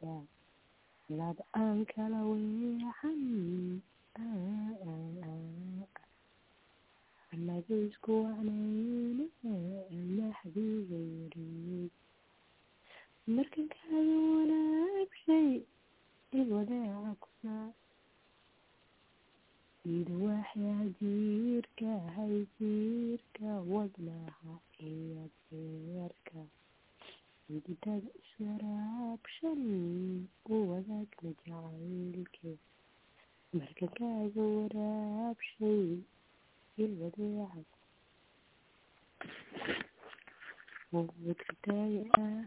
wada lab aan kala weexan anaga isku wacnayne naxdiga wareeg markan kaaga wanaabshay iwadeeca kusaa id waxyaa jiirka hayjiirka wadnaha iyo beerka ididada iswaraabshan u wadaagna jacaylke markan kaaga waraabshay ilwadeeca wadkataaga ah